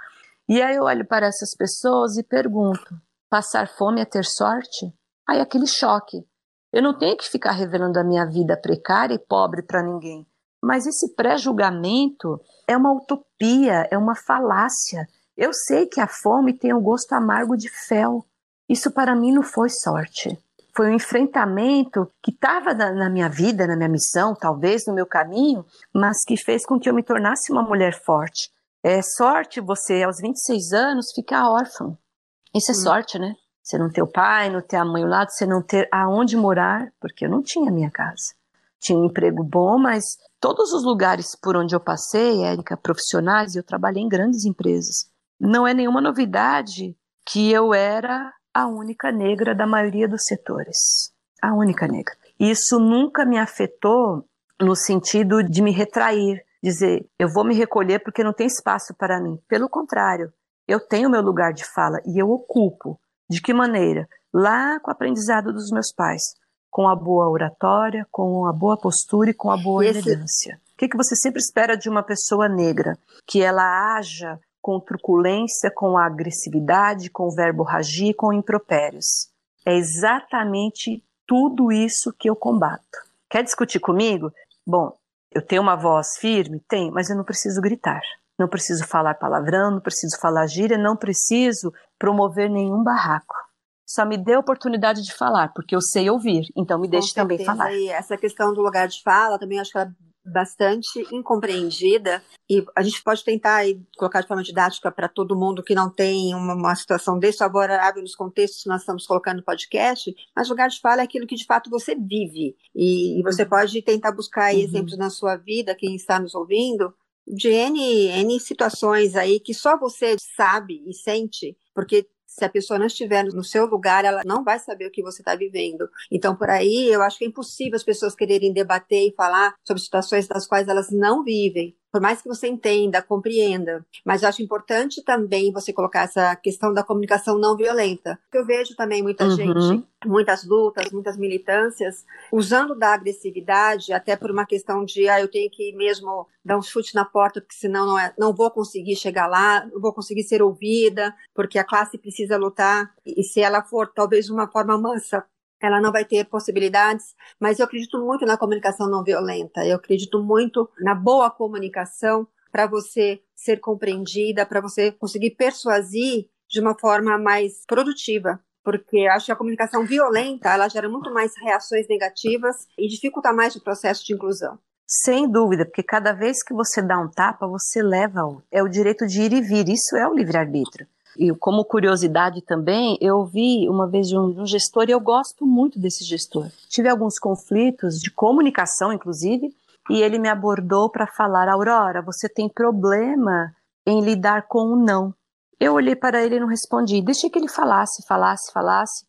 E aí eu olho para essas pessoas e pergunto: passar fome é ter sorte? Aí aquele choque. Eu não tenho que ficar revelando a minha vida precária e pobre para ninguém. Mas esse pré-julgamento é uma utopia, é uma falácia. Eu sei que a fome tem o um gosto amargo de fel. Isso para mim não foi sorte foi um enfrentamento que estava na, na, minha vida, na minha missão, talvez no meu caminho, mas que fez com que eu me tornasse uma mulher forte. É sorte você, aos 26 anos, ficar órfã. Isso é hum. sorte, né? Você não ter o pai, não ter a mãe ao lado, você não ter aonde morar, porque eu não tinha minha casa. Tinha um emprego bom, mas todos os lugares por onde eu passei, Érica, profissionais, eu trabalhei em grandes empresas. Não é nenhuma novidade que eu era a única negra da maioria dos setores. A única negra. Isso nunca me afetou no sentido de me retrair, dizer eu vou me recolher porque não tem espaço para mim. Pelo contrário, eu tenho meu lugar de fala e eu ocupo. De que maneira? Lá com o aprendizado dos meus pais, com a boa oratória, com a boa postura e com a boa elegância. O que, que você sempre espera de uma pessoa negra? Que ela haja com truculência, com agressividade, com verborragia, com impropérios. É exatamente tudo isso que eu combato. Quer discutir comigo? Bom, eu tenho uma voz firme? Tenho, mas eu não preciso gritar. Não preciso falar palavrão, não preciso falar gíria, não preciso promover nenhum barraco. Só me dê a oportunidade de falar, porque eu sei ouvir, então me deixe também falar. E essa questão do lugar de fala, também acho que ela bastante incompreendida e a gente pode tentar colocar de forma didática para todo mundo que não tem uma, uma situação desfavorável nos contextos que nós estamos colocando no podcast, mas lugar de fala é aquilo que de fato você vive e, e você uhum. pode tentar buscar uhum. exemplos na sua vida, quem está nos ouvindo, de N, N situações aí que só você sabe e sente, porque se a pessoa não estiver no seu lugar, ela não vai saber o que você está vivendo. Então, por aí, eu acho que é impossível as pessoas quererem debater e falar sobre situações das quais elas não vivem por mais que você entenda, compreenda, mas eu acho importante também você colocar essa questão da comunicação não violenta. Eu vejo também muita uhum. gente, muitas lutas, muitas militâncias, usando da agressividade até por uma questão de, ah, eu tenho que mesmo dar um chute na porta, porque senão não, é, não vou conseguir chegar lá, não vou conseguir ser ouvida, porque a classe precisa lutar, e se ela for talvez de uma forma mansa, ela não vai ter possibilidades, mas eu acredito muito na comunicação não violenta, eu acredito muito na boa comunicação para você ser compreendida, para você conseguir persuadir de uma forma mais produtiva, porque acho que a comunicação violenta, ela gera muito mais reações negativas e dificulta mais o processo de inclusão. Sem dúvida, porque cada vez que você dá um tapa, você leva o. É o direito de ir e vir, isso é o livre-arbítrio. E como curiosidade também, eu vi uma vez de um, um gestor e eu gosto muito desse gestor. Tive alguns conflitos de comunicação, inclusive, e ele me abordou para falar: Aurora, você tem problema em lidar com o não. Eu olhei para ele e não respondi. Deixei que ele falasse, falasse, falasse,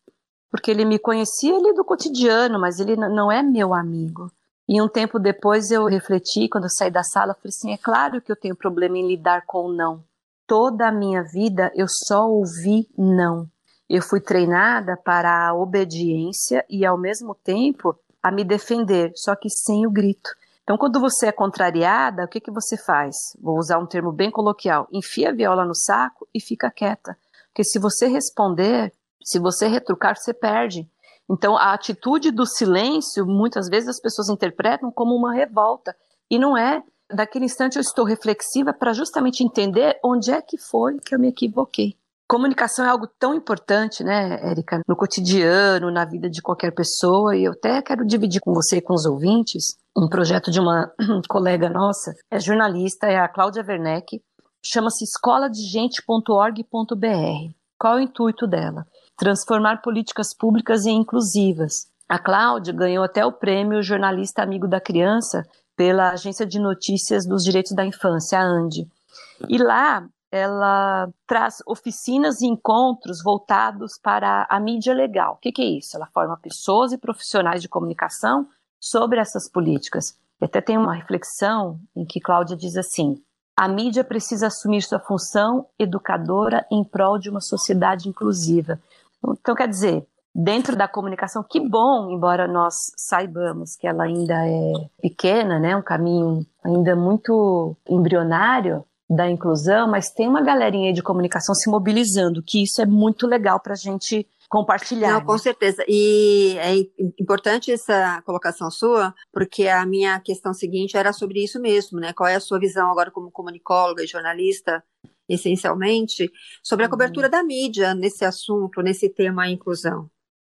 porque ele me conhecia ele do cotidiano, mas ele não é meu amigo. E um tempo depois eu refleti, quando eu saí da sala, falei assim: é claro que eu tenho problema em lidar com o não toda a minha vida eu só ouvi não. Eu fui treinada para a obediência e, ao mesmo tempo, a me defender, só que sem o grito. Então, quando você é contrariada, o que, que você faz? Vou usar um termo bem coloquial: enfia a viola no saco e fica quieta. Porque se você responder, se você retrucar, você perde. Então, a atitude do silêncio, muitas vezes as pessoas interpretam como uma revolta. E não é daquele instante eu estou reflexiva para justamente entender onde é que foi que eu me equivoquei. Comunicação é algo tão importante, né, Érica, no cotidiano, na vida de qualquer pessoa, e eu até quero dividir com você e com os ouvintes um projeto de uma *clears throat* colega nossa, é jornalista, é a Cláudia Werneck, chama-se escoladegente.org.br. Qual é o intuito dela? Transformar políticas públicas em inclusivas. A Cláudia ganhou até o prêmio Jornalista Amigo da Criança pela Agência de Notícias dos Direitos da Infância, a ANDI. E lá ela traz oficinas e encontros voltados para a mídia legal. O que, que é isso? Ela forma pessoas e profissionais de comunicação sobre essas políticas. E até tem uma reflexão em que Cláudia diz assim: a mídia precisa assumir sua função educadora em prol de uma sociedade inclusiva. Então, quer dizer, dentro da comunicação, que bom, embora nós saibamos que ela ainda é pequena, né, um caminho ainda muito embrionário da inclusão, mas tem uma galerinha de comunicação se mobilizando, que isso é muito legal para a gente compartilhar. Não, com né? certeza. E é importante essa colocação sua, porque a minha questão seguinte era sobre isso mesmo, né? Qual é a sua visão agora como comunicóloga e jornalista essencialmente, sobre a uhum. cobertura da mídia nesse assunto, nesse tema inclusão.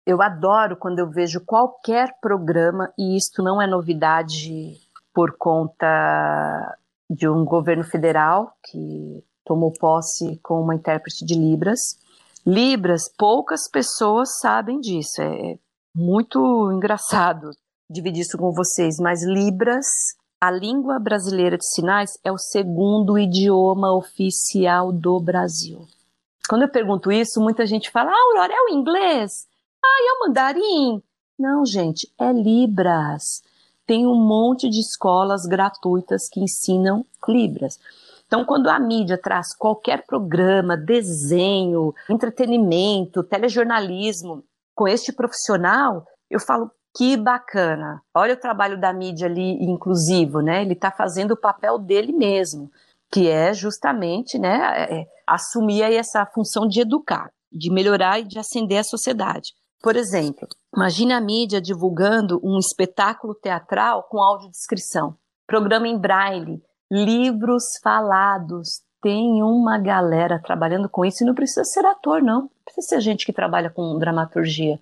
Eu adoro quando eu vejo qualquer programa, e isto não é novidade por conta de um governo federal que tomou posse com uma intérprete de Libras. Libras, poucas pessoas sabem disso. É muito engraçado dividir isso com vocês, mas Libras, a língua brasileira de sinais, é o segundo idioma oficial do Brasil. Quando eu pergunto isso, muita gente fala: Ah, Aurora, é o inglês? Ah, é mandarim? Não, gente, é Libras. Tem um monte de escolas gratuitas que ensinam Libras. Então, quando a mídia traz qualquer programa, desenho, entretenimento, telejornalismo com este profissional, eu falo que bacana. Olha o trabalho da mídia ali inclusivo, né? Ele está fazendo o papel dele mesmo, que é justamente, né, é, é, assumir essa função de educar, de melhorar e de ascender a sociedade. Por exemplo, imagine a mídia divulgando um espetáculo teatral com audiodescrição, programa em braille, livros falados. Tem uma galera trabalhando com isso e não precisa ser ator, não. Não precisa ser gente que trabalha com dramaturgia.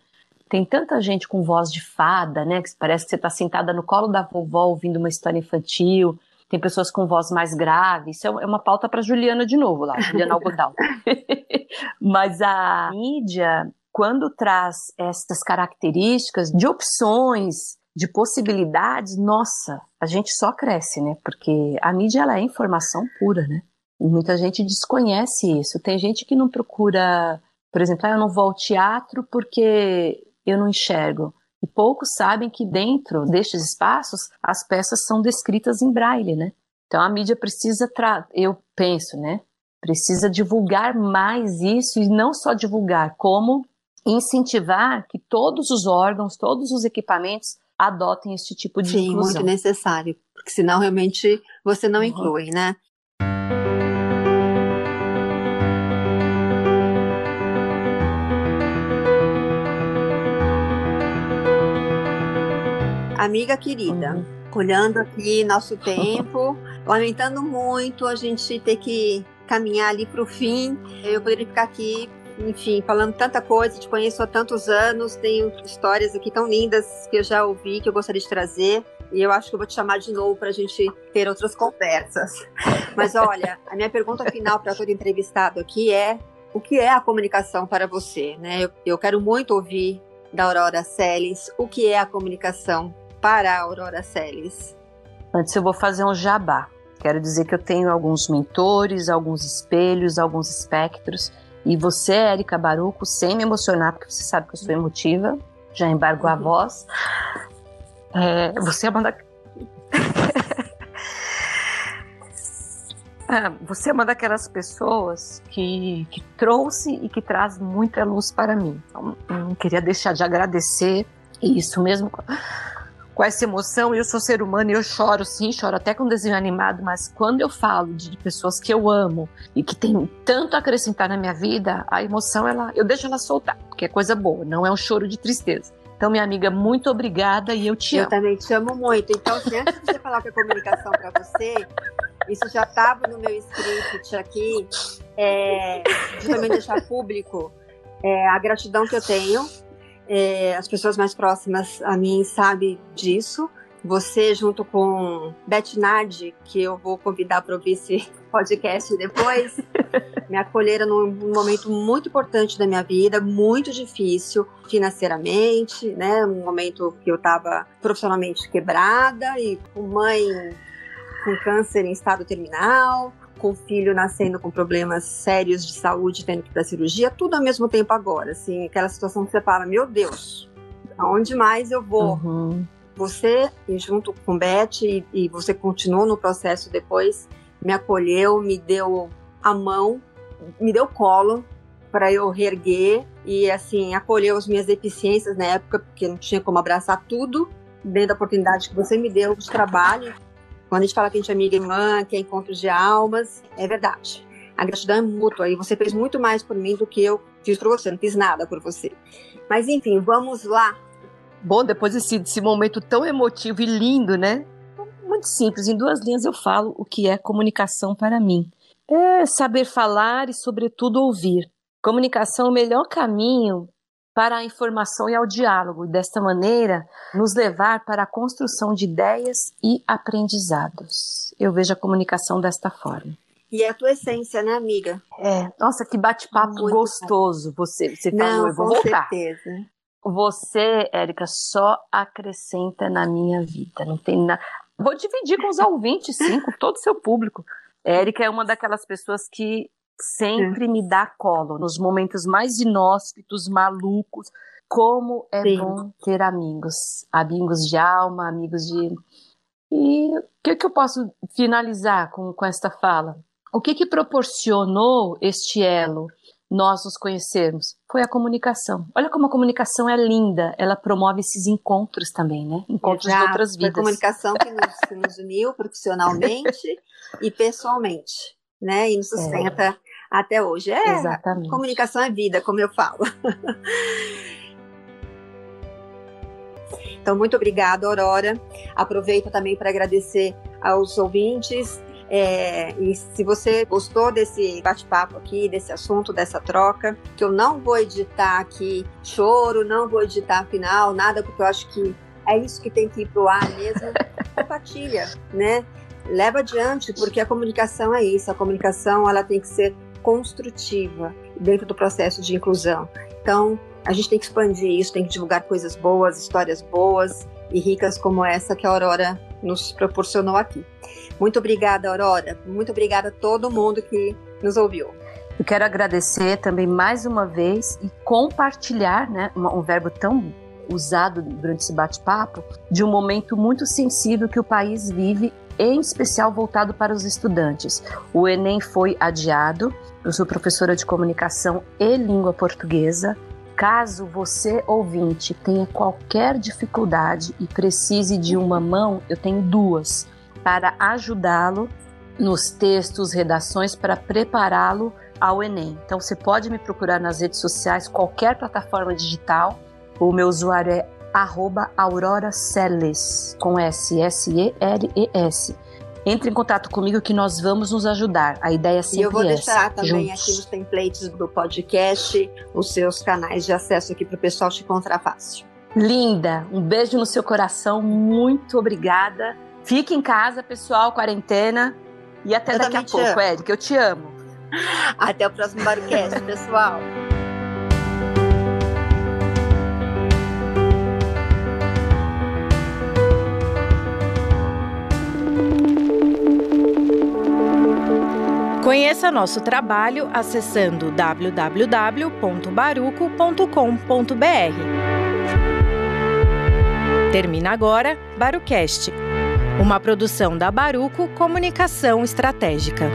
Tem tanta gente com voz de fada, né? Que parece que você está sentada no colo da vovó ouvindo uma história infantil. Tem pessoas com voz mais grave. Isso é, é uma pauta para Juliana de novo lá, Juliana Algodal. *laughs* *laughs* Mas a mídia, quando traz essas características de opções, de possibilidades, nossa, a gente só cresce, né? Porque a mídia ela é informação pura, né? E muita gente desconhece isso. Tem gente que não procura, por exemplo, ah, eu não vou ao teatro porque eu não enxergo. E poucos sabem que dentro destes espaços as peças são descritas em braille, né? Então a mídia precisa, eu penso, né? Precisa divulgar mais isso e não só divulgar, como incentivar que todos os órgãos, todos os equipamentos adotem este tipo de Sim, inclusão. Sim, muito necessário, porque senão realmente você não uhum. inclui, né? Amiga querida, uhum. olhando aqui nosso tempo, *laughs* lamentando muito a gente ter que caminhar ali para o fim. Eu poderia ficar aqui, enfim, falando tanta coisa, te conheço há tantos anos, tenho histórias aqui tão lindas que eu já ouvi, que eu gostaria de trazer. E eu acho que eu vou te chamar de novo para a gente ter outras conversas. *laughs* Mas olha, a minha pergunta final para todo entrevistado aqui é: o que é a comunicação para você? Né? Eu, eu quero muito ouvir da Aurora Celes o que é a comunicação para a Aurora Celes? Antes eu vou fazer um jabá. Quero dizer que eu tenho alguns mentores, alguns espelhos, alguns espectros. E você, Érica Baruco, sem me emocionar, porque você sabe que eu sou emotiva, já embargo a uhum. voz. É, você é uma da... *laughs* Ah, você é uma daquelas pessoas que, que trouxe e que traz muita luz para mim. Então, não queria deixar de agradecer isso mesmo com essa emoção. Eu sou ser humano e eu choro, sim, choro até com desenho animado, mas quando eu falo de pessoas que eu amo e que tem tanto a acrescentar na minha vida, a emoção, ela, eu deixo ela soltar, porque é coisa boa, não é um choro de tristeza. Então, minha amiga, muito obrigada e eu te eu amo. Eu também te amo muito. Então, se antes de você falar que a comunicação para você, isso já estava no meu script aqui, é, de também deixar público é, a gratidão que eu tenho é, as pessoas mais próximas a mim sabem disso. Você, junto com Beth Nardi, que eu vou convidar para ouvir esse *laughs* podcast depois, *laughs* me acolheram num momento muito importante da minha vida, muito difícil financeiramente, né? Um momento que eu estava profissionalmente quebrada e com mãe com câncer em estado terminal, com o filho nascendo com problemas sérios de saúde, tendo que ir para cirurgia, tudo ao mesmo tempo agora, assim, aquela situação que você fala, meu Deus, aonde mais eu vou? Uhum. Você, junto com Beth, e, e você continuou no processo depois, me acolheu, me deu a mão, me deu colo para eu reerguer e, assim, acolheu as minhas deficiências na época, porque não tinha como abraçar tudo, dentro da oportunidade que você me deu de trabalho. Quando a gente fala que a gente é amiga irmã, que é encontro de almas, é verdade. A gratidão é mútua e você fez muito mais por mim do que eu fiz por você, não fiz nada por você. Mas enfim, vamos lá. Bom, depois desse, desse momento tão emotivo e lindo, né? Muito simples, em duas linhas eu falo o que é comunicação para mim. É saber falar e, sobretudo, ouvir. Comunicação é o melhor caminho para a informação e ao diálogo, e desta maneira nos levar para a construção de ideias e aprendizados. Eu vejo a comunicação desta forma. E é a tua essência, né, amiga? É. Nossa, que bate-papo gostoso você. Você falou, Não, eu vou com voltar. certeza. Você, Érica, só acrescenta na minha vida. Não tem nada. Vou dividir com os *laughs* ouvintes, sim, com todo o seu público. Érica é uma daquelas pessoas que sempre me dá colo nos momentos mais inóspitos, malucos. Como é Sim. bom ter amigos, amigos de alma, amigos de. E o que, que eu posso finalizar com, com esta fala? O que, que proporcionou este elo? nós nos conhecermos foi a comunicação. Olha como a comunicação é linda, ela promove esses encontros também, né? Encontros Exato. de outras vidas. Foi a comunicação que nos, que nos uniu profissionalmente *laughs* e pessoalmente, né? E nos sustenta é até hoje. É, Exatamente. comunicação é vida, como eu falo. Então, muito obrigada, Aurora. Aproveito também para agradecer aos ouvintes É, e se você gostou desse bate-papo aqui, desse assunto, dessa troca, que eu não vou editar aqui choro, não vou editar final, nada, porque eu acho que é isso que tem que ir pro ar mesmo. *laughs* Compartilha, né? Leva adiante, porque a comunicação é isso. A comunicação ela tem que ser construtiva dentro do processo de inclusão. Então, a gente tem que expandir isso, tem que divulgar coisas boas, histórias boas e ricas como essa que a Aurora nos proporcionou aqui. Muito obrigada, Aurora. Muito obrigada a todo mundo que nos ouviu. Eu quero agradecer também mais uma vez e compartilhar, né, um verbo tão usado durante esse bate-papo, de um momento muito sensível que o país vive, em especial voltado para os estudantes. O Enem foi adiado. Eu sou professora de comunicação e língua portuguesa. Caso você, ouvinte, tenha qualquer dificuldade e precise de uma mão, eu tenho duas para ajudá-lo nos textos, redações, para prepará-lo ao Enem. Então você pode me procurar nas redes sociais, qualquer plataforma digital. O meu usuário é arroba Aurora Celes, com S, S-E-L-E-S. Entre em contato comigo que nós vamos nos ajudar. A ideia é sempre E eu vou essa, deixar também juntos. aqui nos templates do podcast os seus canais de acesso aqui para o pessoal te encontrar fácil. Linda, um beijo no seu coração, muito obrigada. Fique em casa, pessoal, quarentena. E até Eu daqui a pouco, amo. Érica, eu te amo. Até o próximo Barocast, pessoal. *laughs* Conheça nosso trabalho acessando www.baruco.com.br. Termina agora Barucast, uma produção da Baruco Comunicação Estratégica.